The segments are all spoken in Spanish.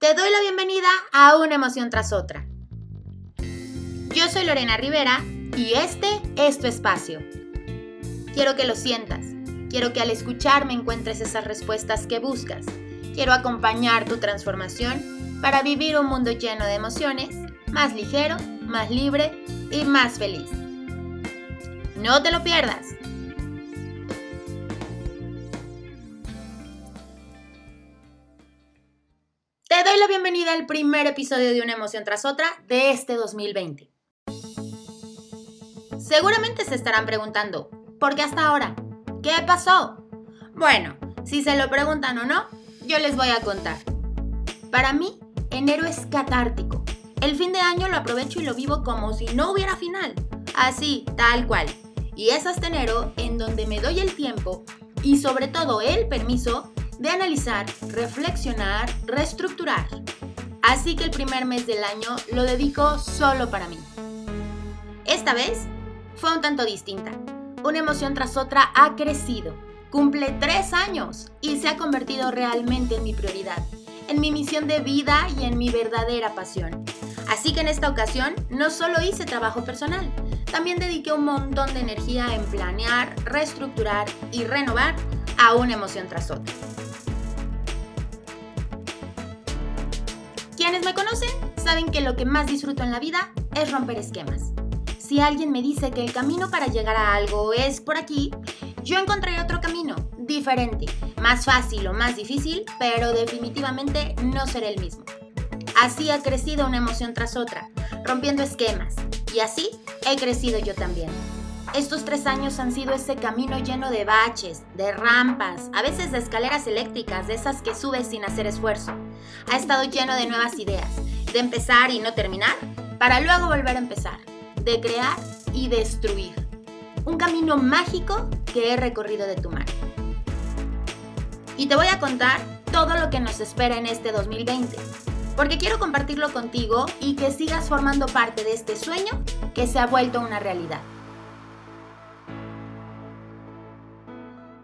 Te doy la bienvenida a una emoción tras otra. Yo soy Lorena Rivera y este es tu espacio. Quiero que lo sientas. Quiero que al escucharme encuentres esas respuestas que buscas. Quiero acompañar tu transformación para vivir un mundo lleno de emociones, más ligero, más libre y más feliz. No te lo pierdas. Doy la bienvenida al primer episodio de Una emoción tras otra de este 2020. Seguramente se estarán preguntando, ¿por qué hasta ahora? ¿Qué pasó? Bueno, si se lo preguntan o no, yo les voy a contar. Para mí, enero es catártico. El fin de año lo aprovecho y lo vivo como si no hubiera final. Así, tal cual. Y es hasta enero en donde me doy el tiempo y sobre todo el permiso de analizar, reflexionar, reestructurar. Así que el primer mes del año lo dedico solo para mí. Esta vez fue un tanto distinta. Una emoción tras otra ha crecido. Cumple tres años y se ha convertido realmente en mi prioridad, en mi misión de vida y en mi verdadera pasión. Así que en esta ocasión no solo hice trabajo personal, también dediqué un montón de energía en planear, reestructurar y renovar a una emoción tras otra. Me conocen saben que lo que más disfruto en la vida es romper esquemas. Si alguien me dice que el camino para llegar a algo es por aquí, yo encontraré otro camino, diferente, más fácil o más difícil, pero definitivamente no será el mismo. Así ha crecido una emoción tras otra, rompiendo esquemas, y así he crecido yo también. Estos tres años han sido ese camino lleno de baches, de rampas, a veces de escaleras eléctricas, de esas que subes sin hacer esfuerzo. Ha estado lleno de nuevas ideas, de empezar y no terminar, para luego volver a empezar, de crear y destruir. Un camino mágico que he recorrido de tu mano. Y te voy a contar todo lo que nos espera en este 2020, porque quiero compartirlo contigo y que sigas formando parte de este sueño que se ha vuelto una realidad.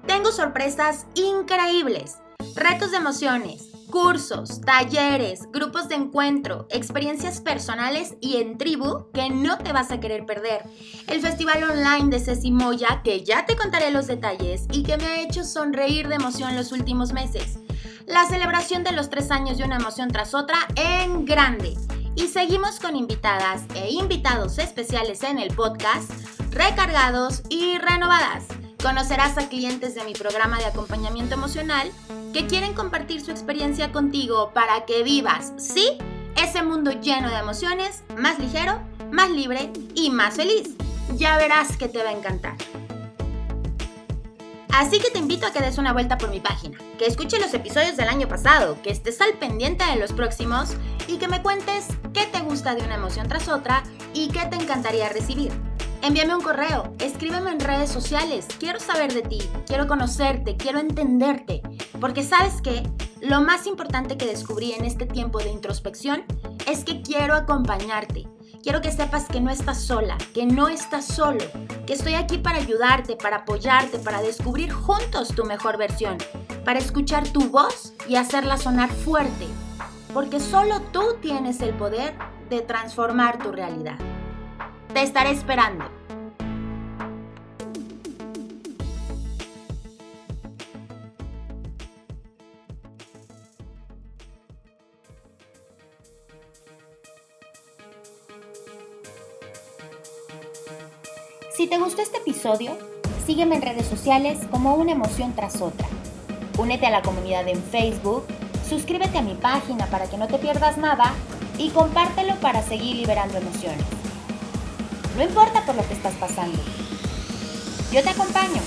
Tengo sorpresas increíbles, retos de emociones, cursos, talleres, grupos de encuentro, experiencias personales y en tribu que no te vas a querer perder. El festival online de Ceci Moya, que ya te contaré los detalles y que me ha hecho sonreír de emoción los últimos meses. La celebración de los tres años de una emoción tras otra en grande. Y seguimos con invitadas e invitados especiales en el podcast, recargados y renovadas. Conocerás a clientes de mi programa de acompañamiento emocional que quieren compartir su experiencia contigo para que vivas, sí, ese mundo lleno de emociones, más ligero, más libre y más feliz. Ya verás que te va a encantar. Así que te invito a que des una vuelta por mi página, que escuches los episodios del año pasado, que estés al pendiente de los próximos y que me cuentes qué te gusta de una emoción tras otra y qué te encantaría recibir. Envíame un correo, escríbeme en redes sociales, quiero saber de ti, quiero conocerte, quiero entenderte, porque sabes que lo más importante que descubrí en este tiempo de introspección es que quiero acompañarte. Quiero que sepas que no estás sola, que no estás solo, que estoy aquí para ayudarte, para apoyarte, para descubrir juntos tu mejor versión, para escuchar tu voz y hacerla sonar fuerte, porque solo tú tienes el poder de transformar tu realidad. Te estaré esperando. Si te gustó este episodio, sígueme en redes sociales como una emoción tras otra. Únete a la comunidad en Facebook, suscríbete a mi página para que no te pierdas nada y compártelo para seguir liberando emociones. No importa por lo que estás pasando. Yo te acompaño.